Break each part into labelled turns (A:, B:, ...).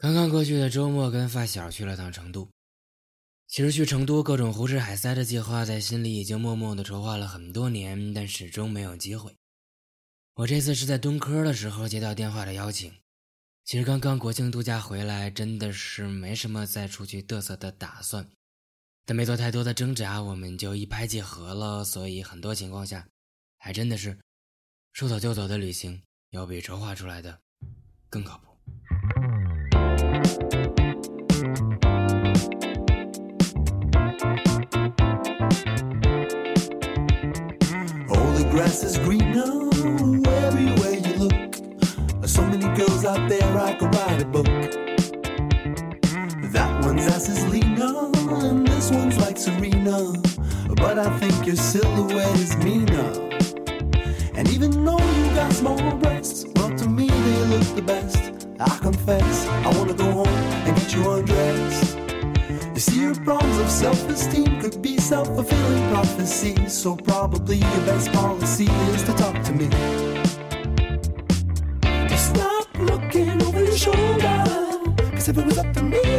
A: 刚刚过去的周末，跟发小去了趟成都。其实去成都各种胡吃海塞的计划，在心里已经默默的筹划了很多年，但始终没有机会。我这次是在蹲科的时候接到电话的邀请。其实刚刚国庆度假回来，真的是没什么再出去嘚瑟的打算，但没做太多的挣扎，我们就一拍即合了。所以很多情况下，还真的是说走就走的旅行，要比筹划出来的更靠谱。
B: Grass is greener everywhere you look. So many girls out there, I could write a book. That one's ass is leaner, and this one's like Serena. But I think your silhouette is meaner. And even though you got small breasts, well, to me they look the best. I confess, I wanna go home and get you undressed. See, your problems of self esteem could be self fulfilling prophecies. So, probably your best policy is to talk to me. Just stop looking over your shoulder. Cause if it was up to me,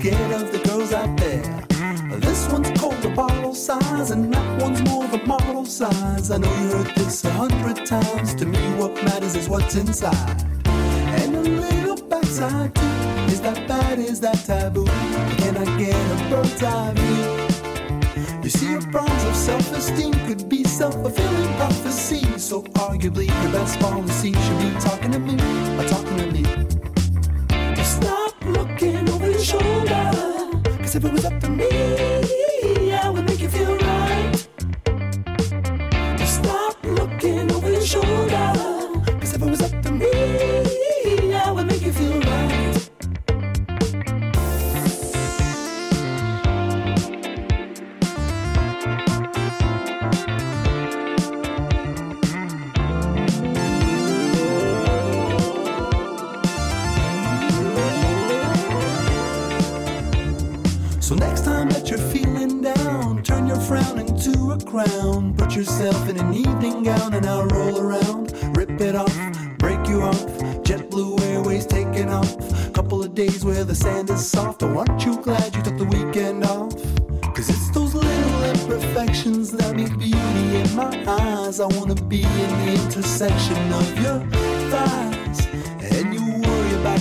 B: scared of the girls out there. This one's called the bottle size, and that one's more the model size. I know you heard this a hundred times. To me, what matters is what's inside. And a little backside too. Is that bad? Is that taboo? Can I get a bird's eye view? You see, your problems of self esteem could be self fulfilling prophecy. So, arguably, your best policy should be talking to me If it was up to me, So next time that you're feeling down, turn your frown into a crown. Put yourself in an evening gown and I'll roll around. Rip it off, break you off. JetBlue Airways taking off. Couple of days where the sand is soft. Oh, aren't you glad you took the weekend off? Cause it's those little imperfections that make beauty in my eyes. I wanna be in the intersection of your thighs.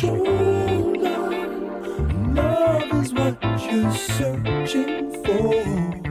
B: Shoulder. Love is what you're searching for.